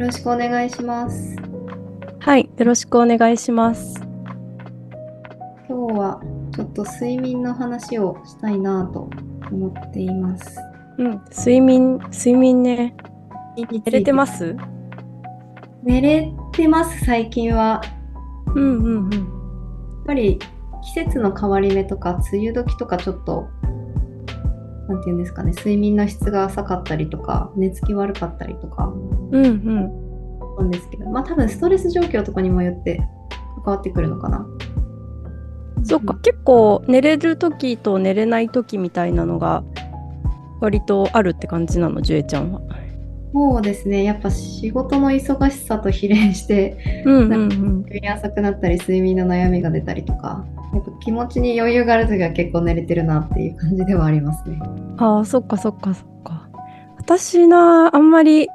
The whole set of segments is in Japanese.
よろしくお願いします。はい、よろしくお願いします。今日はちょっと睡眠の話をしたいなと思っています。うん、睡眠、睡眠ね。寝れてますす？寝れてます、最近は。うんうんうん。やっぱり季節の変わり目とか、梅雨時とかちょっと、なんていうんですかね、睡眠の質が浅かったりとか、寝つき悪かったりとかうんうん。なんですけど、まあ多分ストレス状況とかにもよって関わってくるのかな。そっか、結構寝れる時と寝れない時みたいなのが割とあるって感じなの、ジュエちゃんは。そうですね、やっぱ仕事の忙しさと比例して、うんうんうん。急に浅くなったり睡眠の悩みが出たりとかやっぱ気持ちに余裕がある時は結構寝れてるなっていう感じではありますね。ああ、そっかそっかそっか。私な、あんまり、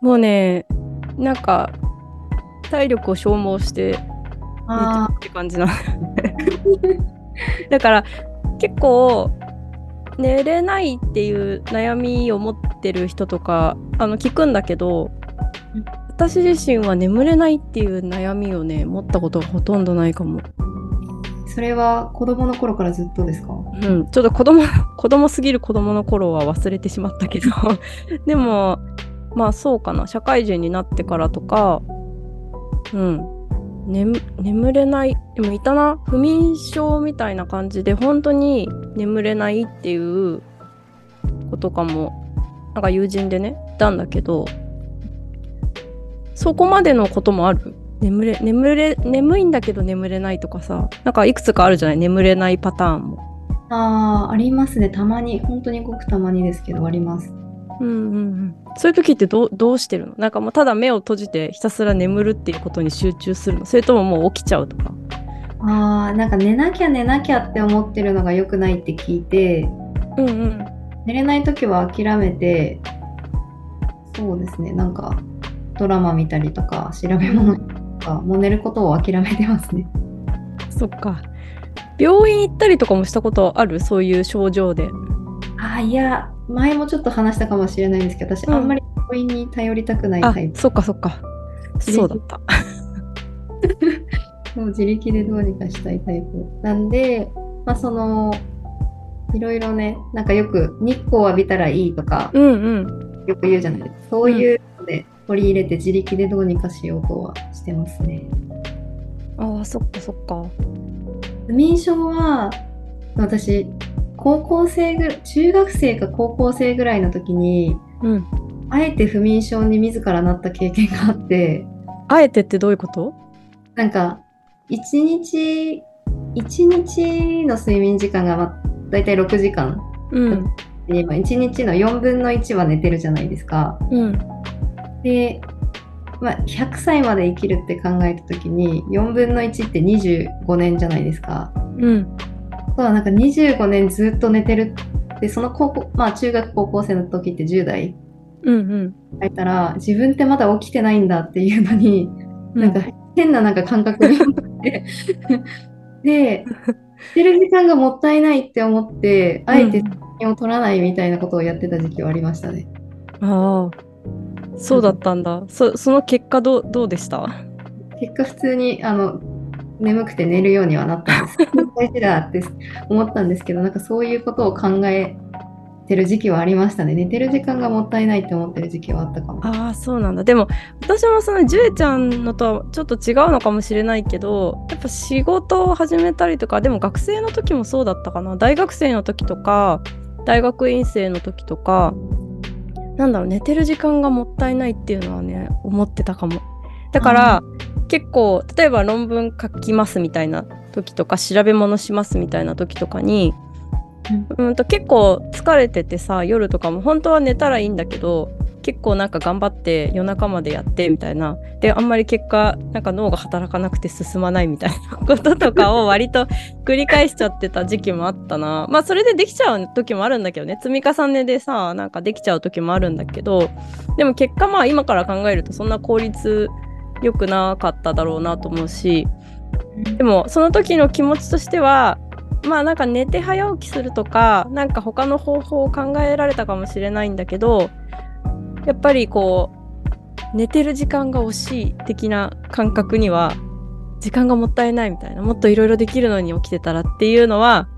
もうね、なんか、体力を消耗してあって感じなのだから結構寝れないっていう悩みを持ってる人とかあの聞くんだけどうん私自身は眠れないっていう悩みをね持ったことがほとんどないかも。それは子供の頃からずっとですか？うん、ちょっと子供 子供すぎる子供の頃は忘れてしまったけど。でもまあそうかな。社会人になってからとかうん。眠眠れないでもいたな。不眠症みたいな感じで本当に眠れないっていうことかも。なんか友人でねいたんだけどそこまでのこともある？眠れ眠れ眠いんだけど眠れないとかさなんかいくつかあるじゃない？眠れないパターンも。ああありますね。たまに本当にごくたまにですけどあります。うんうんうん、そういう時ってどうどうしてるの？なんかもうただ目を閉じてひたすら眠るっていうことに集中するの？それとももう起きちゃうとか？ああなんか寝なきゃ寝なきゃって思ってるのが良くないって聞いてうんうん。寝れない時は諦めてそうですね。なんかドラマ見たりとか調べ物とかもう寝ることを諦めてますね。そっか。病院行ったりとかもしたことある？そういう症状で。あいや前もちょっと話したかもしれないんですけど私、うん。あんまり病院に頼りたくないあタイプ。そっかそっか。そうだった。もう自力でどうにかしたいタイプ。なんでまあそのいろいろねなんかよく日光浴びたらいいとかうんうん。よく言うじゃないですか。そういうので取り入れて自力でどうにかしようとはしてますね。あーそっかそっか。不眠症は私高校生ぐ中学生か高校生ぐらいの時にうん。あえて不眠症に自らなった経験があってあえてってどういうこと？なんか一日一日の睡眠時間がまあ大体6時間。うん。で今1日の4分の1は寝てるじゃないですか。うんで、まあ、100歳まで生きるって考えた時に4分の1って25年じゃないですか。うん。そうなんか25年ずっと寝てるってその高校まあ中学高校生の時って10代うんうん。入ったら自分ってまだ起きてないんだっていうのにうん。なんか変ななんか感覚になってで寝てる時間がもったいないって思ってあえて睡眠を取らないみたいなことをやってた時期はありましたね。ああそうだったんだそその結果どうどうでした？結果普通にあの眠くて寝るようにはなったんです。大事だって思ったんですけどなんかそういうことを考えてる時期はありましたね。寝てる時間がもったいないって思ってる時期はあったかも。ああそうなんだでも私もそのジュエちゃんのとはちょっと違うのかもしれないけどやっぱ仕事を始めたりとかでも学生の時もそうだったかな大学生の時とか大学院生の時とかなんだろう寝てる時間がもったいないっていうのはね思ってたかも。だから結構例えば論文書きますみたいな時とか調べ物しますみたいな時とかにうんと結構疲れててさ夜とかも本当は寝たらいいんだけど結構なんか頑張って夜中までやってみたいな。であんまり結果なんか脳が働かなくて進まないみたいなこととかを割と繰り返しちゃってた時期もあったな。まあそれでできちゃう時もあるんだけどね。積み重ねでさなんかできちゃう時もあるんだけど。でも結果まあ今から考えるとそんな効率良くなかっただろうなと思うし。でもその時の気持ちとしてはまあなんか寝て早起きするとかなんか他の方法を考えられたかもしれないんだけどやっぱりこ寝てる時間が惜しい的な感覚には時間がもったいないみたいなもっといろいろできるのに起きてたらっていうのは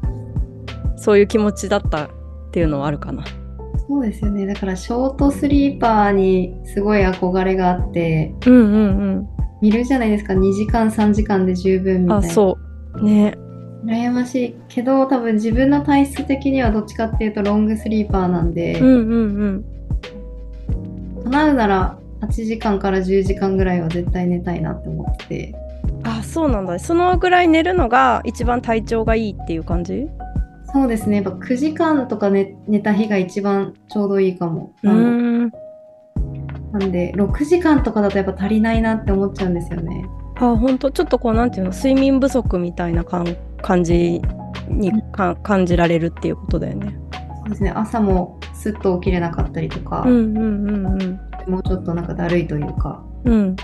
そういう気持ちだったっていうのはあるかな。そうですよね。だからショートスリーパーにすごい憧れがあってうんうんうん。見るじゃないですか。2時間3時間で十分みたいあなそう。ね。羨ましい。けど多分自分の体質的にはどっちかっていうとロングスリーパーなんで、うんうんうん叶うなら8時間から10時間ぐらいは絶対寝たいなって思ってて。あそうなんだ。そのぐらい寝るのが一番体調がいいっていう感じ？そうですね。やっぱ9時間とか寝寝た日が一番ちょうどいいかも。うん。なんで6時間とかだとやっぱ足りないなって思っちゃうんですよね。あ本当？ちょっとこうなんていうの？睡眠不足みたいな感感じにか感じられるっていうことだよね。そうですね。朝もすっと起きれなかったりとか、うんうんうんうん。もうちょっとなんかだるいというかうん。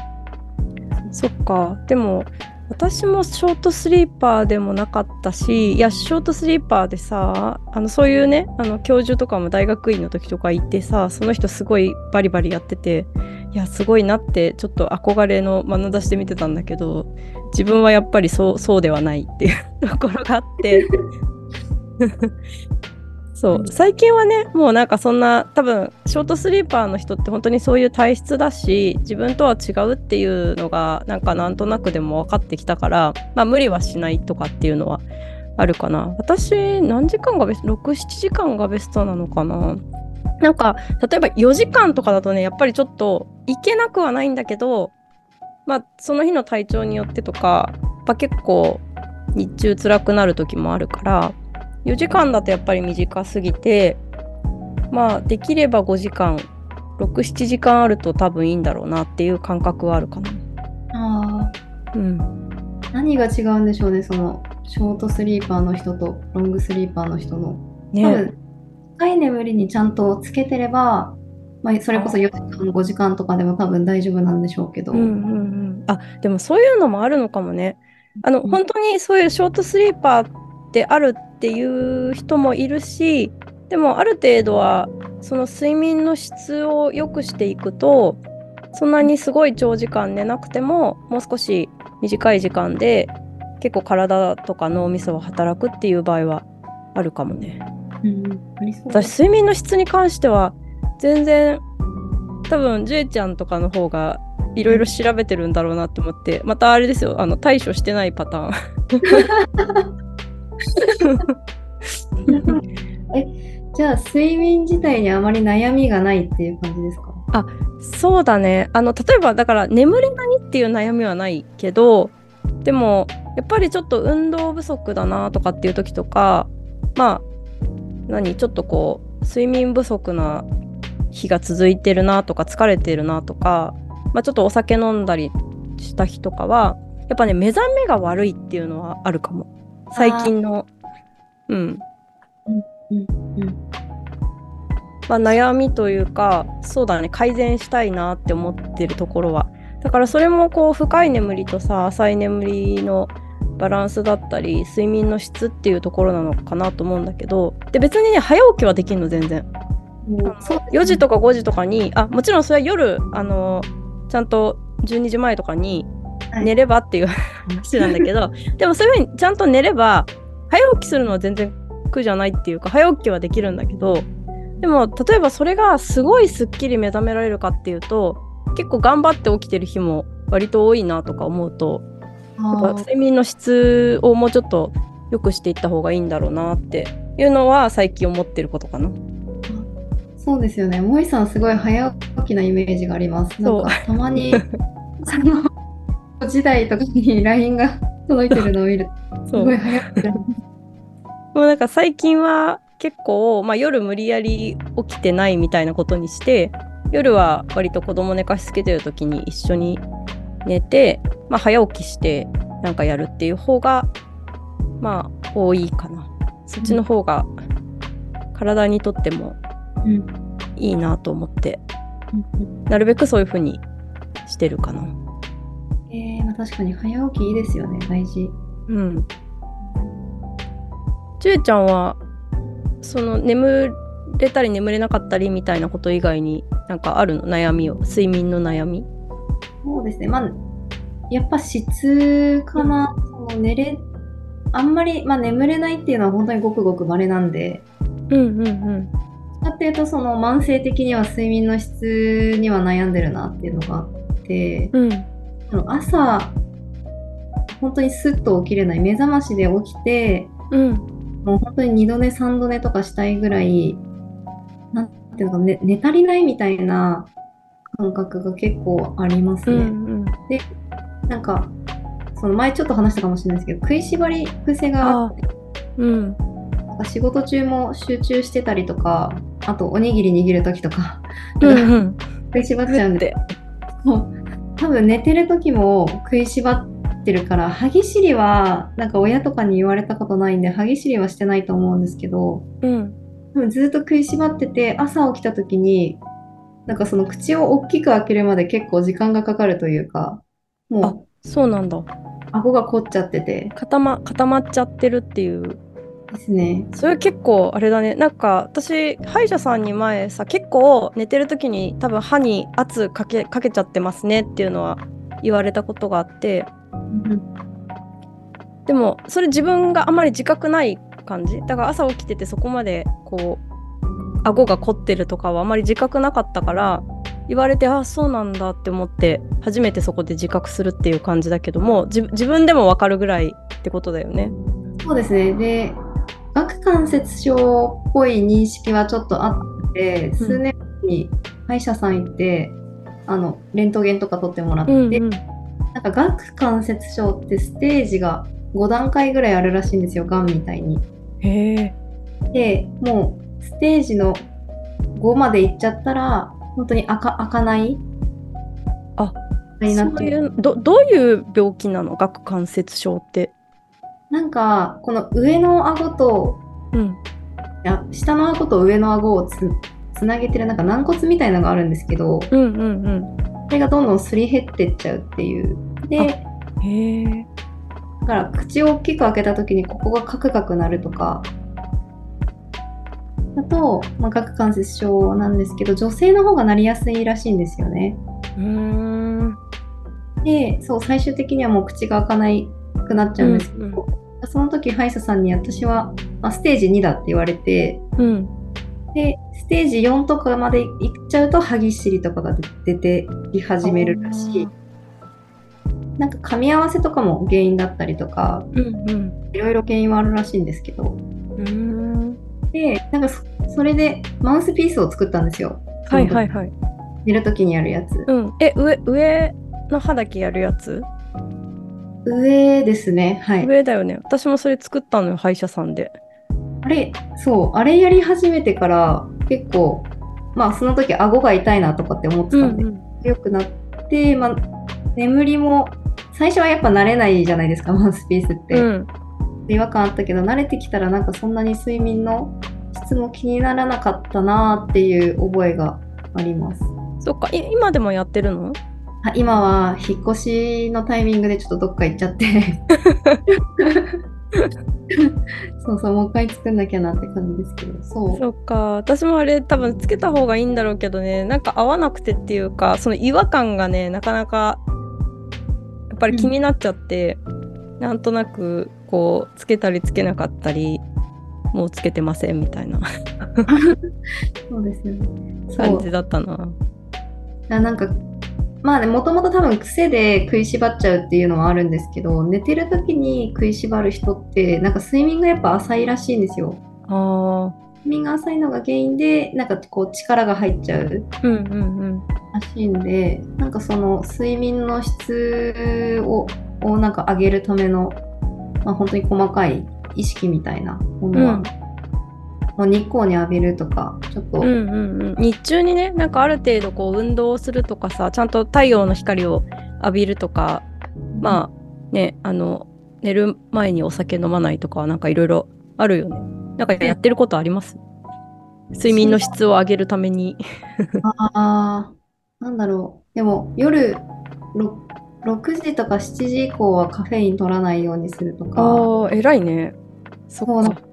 そっか。でも私もショートスリーパーでもなかったしいやショートスリーパーでさあのそういうねあの教授とかも大学院の時とか行ってさその人すごいバリバリやってていやすごいなってちょっと憧れの眼差しで見てたんだけど自分はやっぱりそうそうではないっていうところがあって そう。最近はねもうなんかそんな多分ショートスリーパーの人って本当にそういう体質だし自分とは違うっていうのがなんかなんとなくでも分かってきたからまあ無理はしないとかっていうのはあるかな。私何時間がベスト？67時間がベストなのかな。なんか例えば4時間とかだとねやっぱりちょっといけなくはないんだけどまあその日の体調によってとかやっぱ結構日中辛くなる時もあるから4時間だとやっぱり短すぎてまあできれば5時間67時間あると多分いいんだろうなっていう感覚はあるかな。あうん、何が違うんでしょうねそのショートスリーパーの人とロングスリーパーの人の。多ね分深い眠りにちゃんとつけてれば、まあ、それこそ4時間5時間とかでも多分大丈夫なんでしょうけど、うんうんうん、あでもそういうのもあるのかもね。あのうん。本当にそういうショートスリーパーってあるっていう人もいるしでもある程度はその睡眠の質を良くしていくとそんなにすごい長時間寝なくてももう少し短い時間で結構体とか脳みそは働くっていう場合はあるかもね。うん私睡眠の質に関しては全然多分ジュエちゃんとかの方がいろいろ調べてるんだろうなって思ってまたあれですよあの対処してないパターン えじゃあ睡眠自体にあまり悩みがないっていう感じですか？あそうだね。あの例えばだから眠れないっていう悩みはないけどでもやっぱりちょっと運動不足だなとかっていう時とかまあ何？ちょっとこう睡眠不足な日が続いてるなとか疲れてるなとか、まあ、ちょっとお酒飲んだりした日とかはやっぱね目覚めが悪いっていうのはあるかも。最近の。うん。うんうんまあ、悩みというかそうだね改善したいなって思ってるところは。だからそれもこう深い眠りとさ浅い眠りのバランスだったり睡眠の質っていうところなのかなと思うんだけど。で別にね早起きはできるの全然。もうそうですね。4時とか5時とかにあもちろんそれは夜あのちゃんと12時前とかにはい寝ればっていう話なんだけど、でもそういうふうにちゃんと寝れば早起きするのは全然苦じゃないっていうか早起きはできるんだけどでも例えばそれがすごいすっきり目覚められるかっていうと結構頑張って起きてる日も割と多いなとか思うと睡眠の質をもうちょっと良くしていった方がいいんだろうなっていうのは最近思ってることかな。そうですよね。萌さんすごい早起きなイメージがあります。なんかたまにその 時代とかに LINE が届いてるのを見るとす そう。ごい早起きだ。もうなんか最近は結構、まあ、夜無理やり起きてないみたいなことにして夜は割と子供寝かしつけてる時に一緒に寝て、まあ、早起きしてなんかやるっていう方がまあ多いかな。そっちの方が体にとってもうん。いいなと思って。うん。なるべくそういう風にしてるかなあ、確かに早起きいいですよね、大事。うん。ジュエちゃんはその眠れたり眠れなかったりみたいなこと以外になんかあるの？悩みを？睡眠の悩み？そうですね。まあ、やっぱ質かな。その寝れ、あんまり、まあ、眠れないっていうのは本当にごくごく稀なんで、うんうんうん。だっていうとその慢性的には睡眠の質には悩んでるなっていうのがあって、うん朝本当にスッと起きれない目覚ましで起きてうん。もう本当に2度寝3度寝とかしたいぐらいなんていうのか寝寝足りないみたいな感覚が結構ありますうね。ん。なんかその前ちょっと話したかもしれないですけど食いしばり癖があってうん。なんか仕事中も集中してたりとかあとおにぎり握る時とかうんうん。食いしばっちゃうんで多分寝てる時も食いしばってるから歯ぎしりはなんか親とかに言われたことないんで歯ぎしりはしてないと思うんですけどうん。多分ずっと食いしばってて朝起きた時になんかその口を大きく開けるまで結構時間がかかるというかもそうなんだ。う顎が凝っちゃってて。固ま固まっちゃってるっていうですね。それ結構あれだね。なんか私歯医者さんに前さ結構寝てる時に多分歯に圧かけかけちゃってますねっていうのは言われたことがあって。でもそれ自分があまり自覚ない感じ。だから朝起きててそこまでこう顎が凝ってるとかはあまり自覚なかったから言われてあそうなんだって思って初めてそこで自覚するっていう感じだけども自自分でも分かるぐらいってことだよね。そうですね。で顎関節症っぽい認識はちょっとあって数年前に歯医者さん行ってあのレントゲンとか取ってもらって、うんうんなんか顎関節症ってステージが5段階ぐらいあるらしいんですよ、がんみたいに。へえ。で、もうステージの5まで行っちゃったら、本当に開か開かないあになってそういうどどういう病気なの？顎関節症って。なんか、この上の顎と、うん。いや下の顎と上の顎をつつなげてるなんか軟骨みたいなのがあるんですけど、うんうんそれがどんどんすり減ってっちゃうっていう。で、うん。へえ。だから口を大きく開けた時にここがカクカクなるとかだと、まあ、顎関節症なんですけど女性の方がなりやすいらしいんですよね。うーん。でそう最終的にはもう口が開かないくなっちゃうんですけど、うんその時歯医者さんに私は、まあ、ステージ2だって言われてうん。でステージ4とかまでいっちゃうと歯ぎしりとかが出てき始めるらしい。なんか噛み合わせとかも原因だったりとかうんうん。いろいろ原因はあるらしいんですけどうーん。で、なんかそそれでマウスピースを作ったんですよ。はいはいはい。寝るときにやるやつ。うん。え、上、上の歯だけやるやつ？上ですね。はい。上だよね。私もそれ作ったのよ、歯医者さんで。あれ、そう、あれやり始めてから結構、まあその時顎が痛いなとかって思ってたんで、良くなって、まあ眠りも、最初はやっぱ慣れないじゃないですか、マウスピースって。うん。違和感あったけど、慣れてきたらなんかそんなに睡眠の質も気にならなかったなっていう覚えがあります。そっか、い今でもやってるの？あ今は引っ越しのタイミングでちょっとどっか行っちゃって。そうそうもう一回作んなきゃなって感じですけど。そう。そっか。私もあれ多分つけた方がいいんだろうけどね。なんか合わなくてっていうかその違和感がねなかなかやっぱり気になっちゃって、なんとなくこうつけたりつけなかったりもうつけてませんみたいな。そうですよね。感じだったな。あなんかまあねもともと多分癖で食いしばっちゃうっていうのはあるんですけど寝てる時に食いしばる人ってなんか睡眠がやっぱ浅いらしいんですよ。あ睡眠が浅いのが原因でなんかこう力が入っちゃうーうんうんうん。らしいんでなんかその睡眠の質ををなんか上げるための、まあ、本当に細かい意識みたいなものは、うんもう日光に浴びるとかちょっと、うんうんうん、日中にねなんかある程度こう運動をするとかさちゃんと太陽の光を浴びるとかまあねあの寝る前にお酒飲まないとかはなんかいろいろあるよね。なんかやってることあります？睡眠の質を上げるために。あーなんだろう。でも夜 6, 6時とか7時以降はカフェイン取らないようにするとか。ああ偉いね。そそう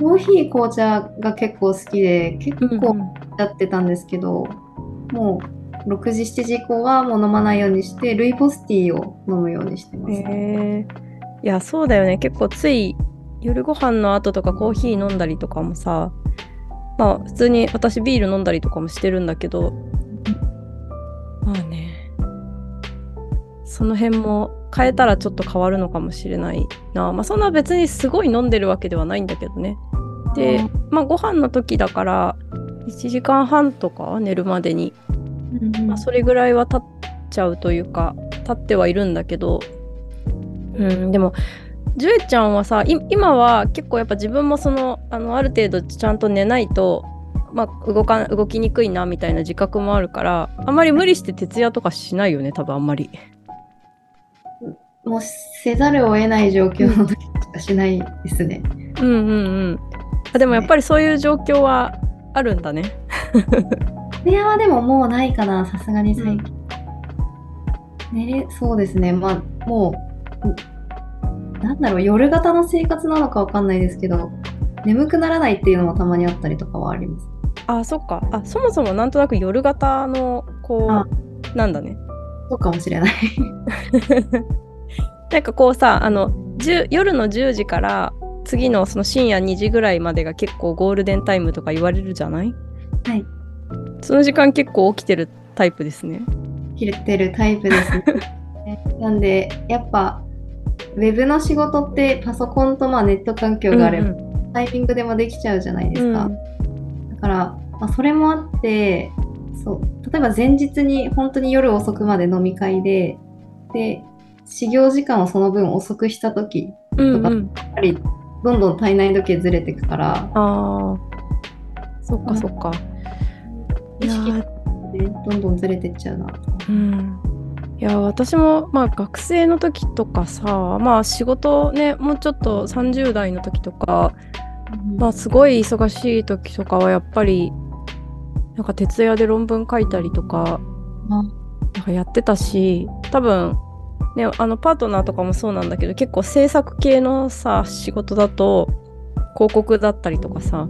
コーヒー紅茶が結構好きで結うんうん。構やってたんですけど、もう6時、7時以降はもう飲まないようにして、ルイボスティーを飲むようにしてます。へえいやそうだよね。結構つい夜ご飯の後とかコーヒー飲んだりとかもさまあ普通に私ビール飲んだりとかもしてるんだけどまあねその辺も変えたらちょっと変わるのかもしれないな。まあそんな別にすごい飲んでるわけではないんだけどね。でまあご飯の時だから1時間半とか寝るまでにまあ、それぐらいは経っちゃうというか経ってはいるんだけど、うん、でもジュエちゃんはさい今は結構やっぱ自分もそのあのある程度ちゃんと寝ないと、まあ、動か動きにくいなみたいな自覚もあるからあんまり無理して徹夜とかしないよね多分あんまり。もうせざるを得ない状況の時しかしないですね。うんうんうんあでもやっぱりそういう状況はあるんだね。部屋はでももうないかな、さすがに最近。寝れそうですね。まあ、もう、んなんだろう、夜型の生活なのかわかんないですけど、眠くならないっていうのもたまにあったりとかはあります。あそっかあそもそもなんとなく夜型のこあうなんだね。そうかもしれない。なんかこうさあの10夜の10時から次のその深夜2時ぐらいまでが結構ゴールデンタイムとか言われるじゃない？はい。その時間結構起きてるタイプですね。切れてるタイプですね。なんで、やっぱ、ウェブの仕事ってパソコンとまあネット環境があれば、うんタイミングでもできちゃうじゃないでうんすか。だから、まあ、それもあってそう例えば前日に本当に夜遅くまで飲み会でで始業時間をその分遅くした時うんうん、やっぱりどんどん体内時計ずれてくから。ああそっかそっか。い意識やー。でどんどんずれてっちゃうな。うん。いや私もまあ学生の時とかさまあ仕事ねもうちょっと30代の時とかまあすごい忙しい時とかはやっぱりなんか徹夜で論文書いたりとかあ。なんかやってたし多分ねあのパートナーとかもそうなんだけど結構制作系のさ仕事だと広告だったりとかさ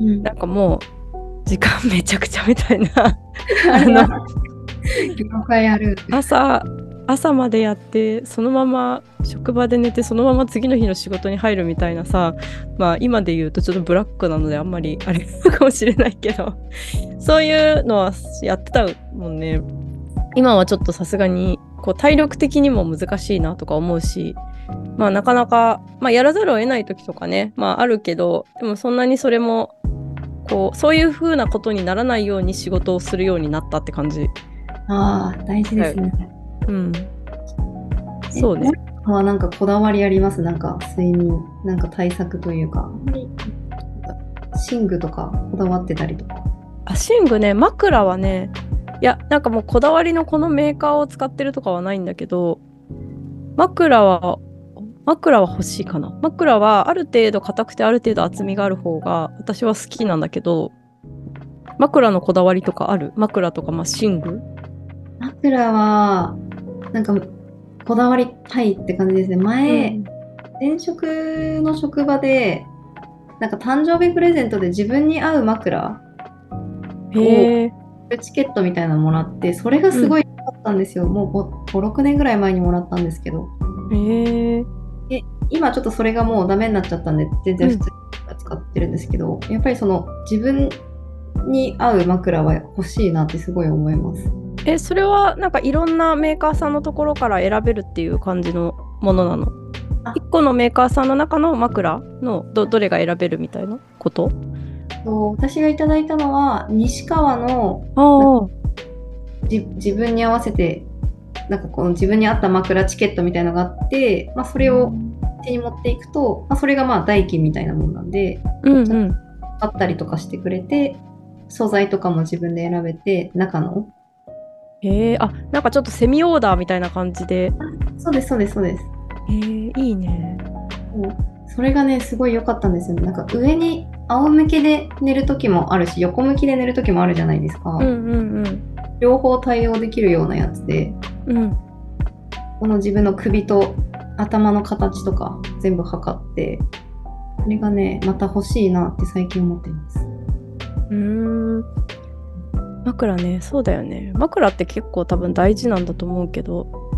うん。なんかもう時間めちゃくちゃみたいな。朝朝までやってそのまま職場で寝てそのまま次の日の仕事に入るみたいなさまあ今で言うとちょっとブラックなのであんまりあれかもしれないけどそういうのはやってたもんね。今はちょっとさすがにこう体力的にも難しいなとか思うしまあなかなか、まあ、やらざるを得ない時とかねまああるけどでもそんなにそれもこうそういう風なことにならないように仕事をするようになったって感じああ、大事ですね。うんそうねえ。はなんかこだわりあります？なんか睡眠、なんか対策というか。寝具とかこだわってたりとか。あ寝具ね枕はねいやなんかもうこだわりのこのメーカーを使ってるとかはないんだけど枕は枕は欲しいかな。枕はある程度硬くてある程度厚みがある方が私は好きなんだけど枕のこだわりとかある？枕とかまあ寝具？枕は、なんか、こだわりたいって感じですね。前、前職の職場で、なんか誕生日プレゼントで自分に合う枕、へえチケットみたいなのもらって、それがすごい良かったんですよ。もう5、5 6年ぐらい前にもらったんですけど、へえ今ちょっとそれがもうダメになっちゃったんで、全然普通に使ってるんですけど、やっぱりその自分に合う枕は欲しいなってすごい思います。えそれはなんかいろんなメーカーさんのところから選べるっていう感じのものなの？あ。1個のメーカーさんの中の枕のどどれが選べるみたいなこと？そう私がいただいたのは、西川の自分に合わせてなんかこの自分に合った枕チケットみたいなのがあって、まあ、それを手に持っていくと、まあ、それがまあ代金みたいなもんなんでうんうん。買ったりとかしてくれて素材とかも自分で選べて中の。へえあなんかちょっとセミオーダーみたいな感じで。そうですそうですそうです。へえいいね。それがねすごい良かったんですよね。なんか上に仰向けで寝る時もあるし横向きで寝る時もあるじゃないですか、うんうん両方対応できるようなやつでうんこの自分の首と頭の形とか全部測って、それがね、また欲しいなって最近思ってます。うん枕ねそうだよね枕って結構多分大事なんだと思うけど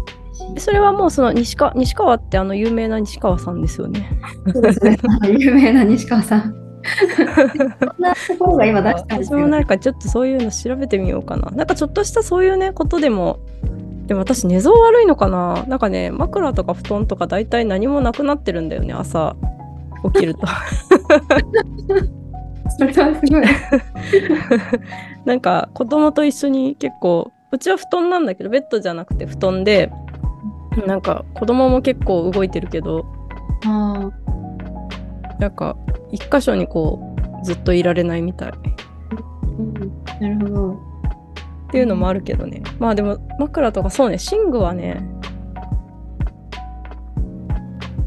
それはもうその西川西川ってあの有名な西川さんですよね。そうですね。有名な西川さん。そんなところが今出したんです私もなんかちょっとそういうの調べてみようかな。なんかちょっとしたそういうねことでもでも私寝相悪いのかななんかね枕とか布団とか大体何もなくなってるんだよね朝起きると。それはすごい。なんか子供と一緒に結構うちは布団なんだけどベッドじゃなくて布団でなんか子供も結構動いてるけどあなんか一箇所にこうずっといられないみたい。っうん、なるほど。ていうのもあるけどね。まあでも枕とかそうね。寝具はね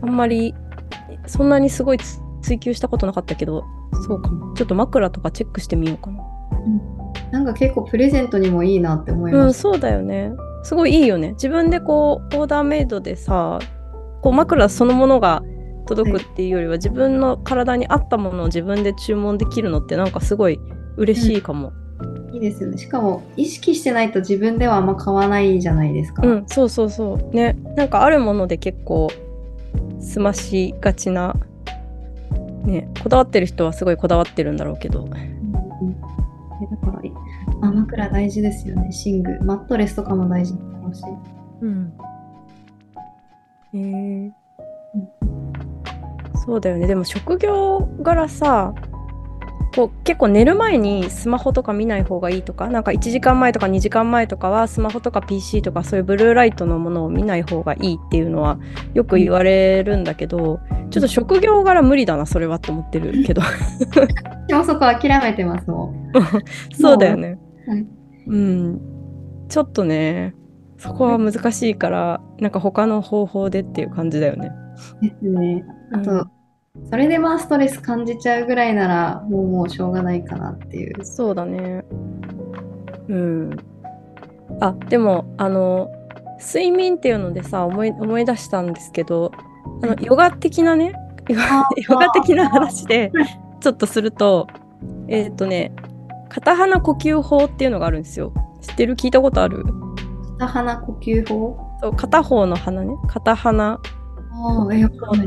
あんまりそんなにすごいつ追求したことなかったけどそうかも。ちょっと枕とかチェックしてみようかな。なんか結構プレゼントにもいいなって思いうんました。そうだよね。すごいいいよね。自分でこうオーダーメイドでさこう枕そのものが届くっていうよりは、自分の体に合ったものを自分で注文できるのってなんかすごい嬉しいかも。いいですよね。しかも意識してないと自分ではあんま買わないじゃないですか。うん、そうそうそう。ね。なんかあるもので結構済ましがちなね。こだわってる人はすごいこだわってるんだろうけど。うんうん。えだからいあ枕大事ですよね。寝具。マットレスとかも大事だろうし。うん。へえそうだよね。でも職業柄さこう結構寝る前にスマホとか見ない方がいいとかなんか1時間前とか2時間前とかはスマホとか PC とかそういうブルーライトのものを見ない方がいいっていうのはよく言われるんだけどちょっと職業柄無理だなそれはって思ってるけど。でもそこ諦めてますもん。そうだよね。はい。うん。ちょっとねそこは難しいからなんか他の方法でっていう感じだよね。ですね。あと、うんそれでまあストレス感じちゃうぐらいならもうもうしょうがないかなっていう。そうだね。うん。あ、でも、あの、睡眠っていうのでさ、思い思い出したんですけど、あの、ヨガ的なね、ヨガ 的な話で、ちょっとすると、えっ、とね、片鼻呼吸法っていうのがあるんですよ。知ってる？聞いたことある？片鼻呼吸法？そう片方の鼻ね、片鼻っ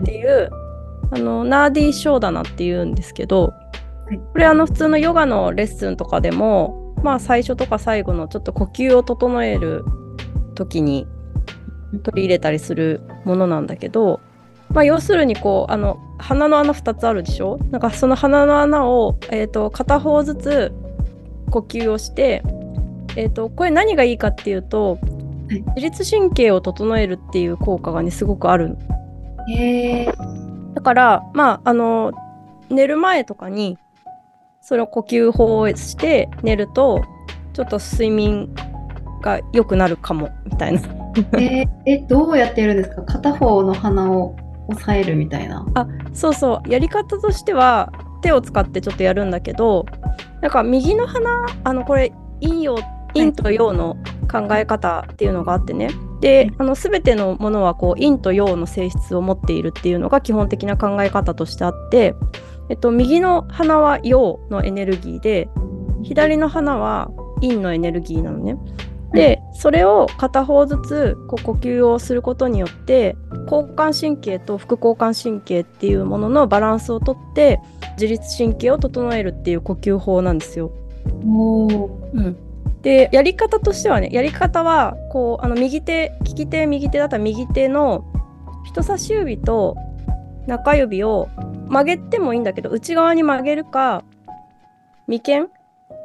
ていう、あの、ナーディーショーダナっていうんですけど、い。これあの普通のヨガのレッスンとかでもまあ最初とか最後のちょっと呼吸を整える時に取り入れたりするものなんだけど、まあ、要するにこうあの鼻の穴2つあるでしょ？なんかその鼻の穴を、えー、と片方ずつ呼吸をして、えー、とこれ何がいいかっていうとはい。自律神経を整えるっていう効果がねすごくある。のへえだからまああの寝る前とかにそれを呼吸法をして寝るとちょっと睡眠が良くなるかもみたいな。えーえ、どうやってやるんですか？片方の鼻を押さえるみたいな。そうそう。やり方としては手を使ってちょっとやるんだけどなんか右の鼻あのこれ陰陽陰と陽の考え方っていうのがあってねであの全てのものはこう陰と陽の性質を持っているっていうのが基本的な考え方としてあって、えっと、右の鼻は陽のエネルギーで左の鼻は陰のエネルギーなのね。でそれを片方ずつこう呼吸をすることによって交感神経と副交感神経っていうもののバランスをとって自律神経を整えるっていう呼吸法なんですよ。おお。でやり方としてはねやり方はこうあの右手利き手右手だったら右手の人差し指と中指を曲げてもいいんだけど内側に曲げるか眉間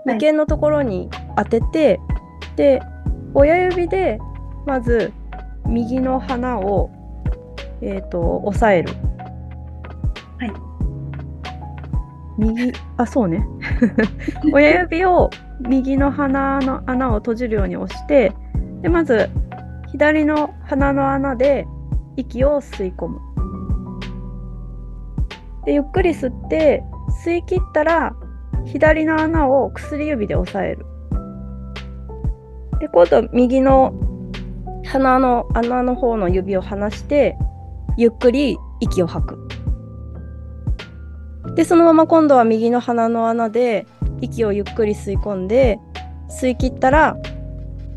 眉間のところに当てて、で親指でまず右の鼻を、えー、と押さえる。はい。右あそうね 親指を右の鼻の穴を閉じるように押してでまず左の鼻の穴で息を吸い込む。でゆっくり吸って吸い切ったら左の穴を薬指で押さえる。で今度右の鼻の穴の方の指を離してゆっくり息を吐く。でそのまま今度は右の鼻の穴で息をゆっくり吸い込んで吸い切ったら、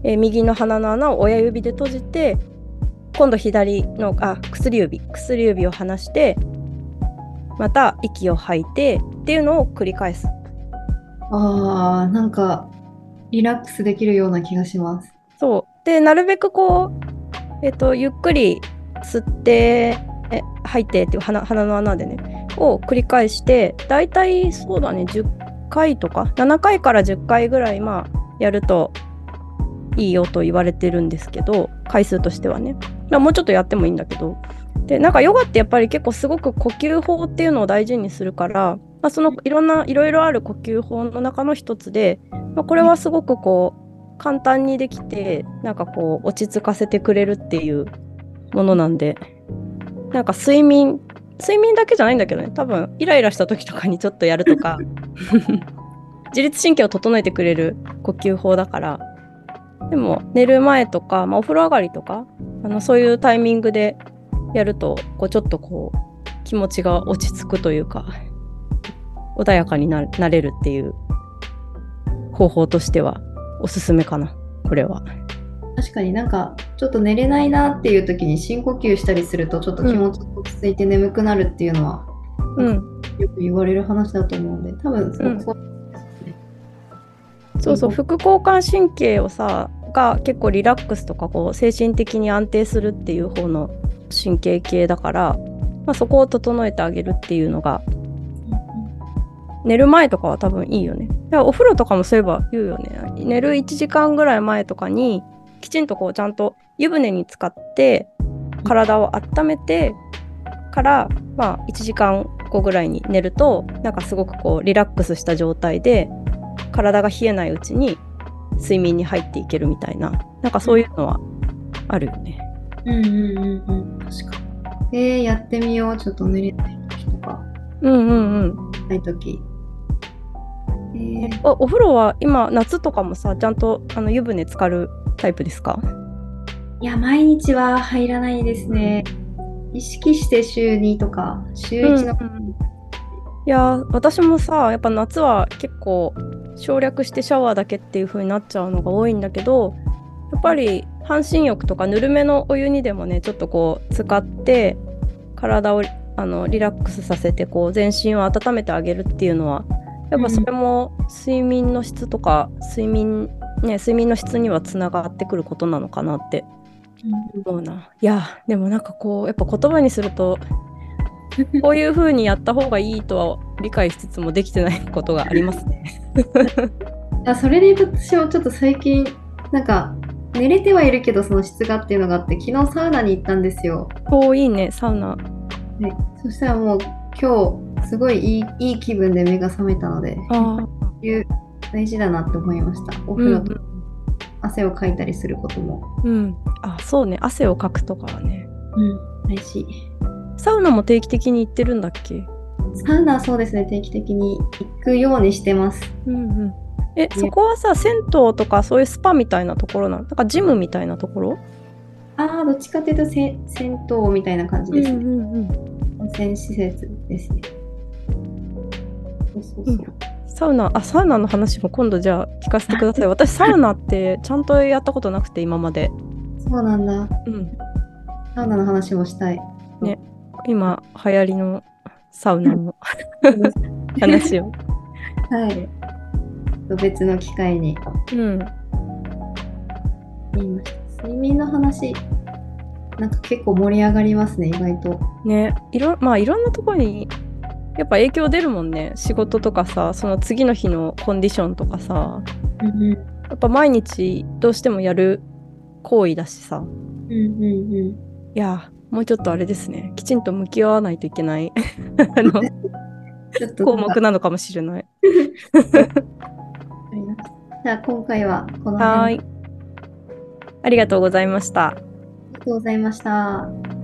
えー右の鼻の穴を親指で閉じて今度左のあ薬指薬指を離してまた息を吐いてっていうのを繰り返す。ああ、なんか、リラックスできるような気がします。そう。でなるべくこう、えっとゆっくり吸ってえ吐いてっていう鼻鼻の穴でねを繰り返してだいたいそうだね10回とか7回から10回ぐらいまあやるといいよと言われてるんですけど回数としてはね。もうちょっとやってもいいんだけど。でなんかヨガってやっぱり結構すごく呼吸法っていうのを大事にするから、まあ、そのいろんないろいろある呼吸法の中の一つで、まあ、これはすごくこう簡単にできてなんかこう落ち着かせてくれるっていうものなんで。なんか睡眠睡眠だけじゃないんだけどね。多分イライラした時とかにちょっとやるとか。自律神経を整えてくれる呼吸法だから。でも寝る前とか、まあ、お風呂上がりとかあのそういうタイミングでやるとこうちょっとこう気持ちが落ち着くというか穏やかにななれるっていう方法としてはおすすめかな。これは。確かになんか、ちょっと寝れないなっていう時に深呼吸したりすると、ちょっと気持ちが落ち着いて眠くなるっていうのは、うん、よく言われる話だと思うんで、多分そう、うんそうそうそう副交感神経をさが結構リラックスとかこう精神的に安定するっていう方の神経系だから、まあ、そこを整えてあげるっていうのが寝る前とかは多分いいよね。お風呂とかもそういえば言うよね。寝る1時間ぐらい前とかにきちんとこうちゃんと湯船に浸かって体を温めてからまあ1時間後ぐらいに寝るとなんかすごくこうリラックスした状態で体が冷えないうちに睡眠に入っていけるみたいななんかそういうのはあるよね。うんうんうんうん、確かに。えー、やってみよう。ちょっと寝れない時とか、うんうんうん。ない時。えー、おお風呂は今夏とかもさちゃんとあの湯船浸かるタイプですか？いや、毎日は入らないですね。意識して週2とか、週1の、いやー私もさやっぱ夏は結構省略してシャワーだけっていう風になっちゃうのが多いんだけどやっぱり半身浴とかぬるめのお湯にでもねちょっとこう使って体をあのリラックスさせてこう全身を温めてあげるっていうのはやっぱそれも睡眠の質とか睡眠ね睡眠の質にはつながってくることなのかなって思うな。いやでもなんかこうやっぱ言葉にするとこういう風にやった方がいいとは理解しつつもできてないことがありますね。あそれで言うと私もちょっと最近なんか寝れてはいるけどその質がっていうのがあって昨日サウナに行ったんですよ。おーいいねサウナ。でそしたらもう今日すごいいいいい気分で目が覚めたのであそういう大事だなって思いました。おう風呂とん汗をかいたりすることも。うん。あそうね汗をかくとかはね。うん、大事。サウナも定期的に行ってるんだっけ？サウナはそうですね定期的に行くようにしてます。うんうん。えそこはさ銭湯とかそういうスパみたいなところなの？なんかジムみたいなところ？ああどっちかというとせ銭湯みたいな感じですね。うんうんうん。温泉施設ですね。そうそうそう。サウナあサウナの話も今度じゃあ聞かせてください。私サウナってちゃんとやったことなくて今まで。そうなんだ。うん。サウナの話もしたい。今流行りのサウナの話を。はい。別の機会にうん。言いました。睡眠の話、なんか結構盛り上がりますね、意外と。ねいろまあいろんなところにやっぱ影響出るもんね仕事とかさその次の日のコンディションとかさうんうん。やっぱ毎日どうしてもやる行為だしさうんうんうん。いやもうちょっとあれですねきちんと向き合わないといけない あの項目なのかもしれない。じゃあ今回はこの辺ではーいありがとうございました。ありがとうございました。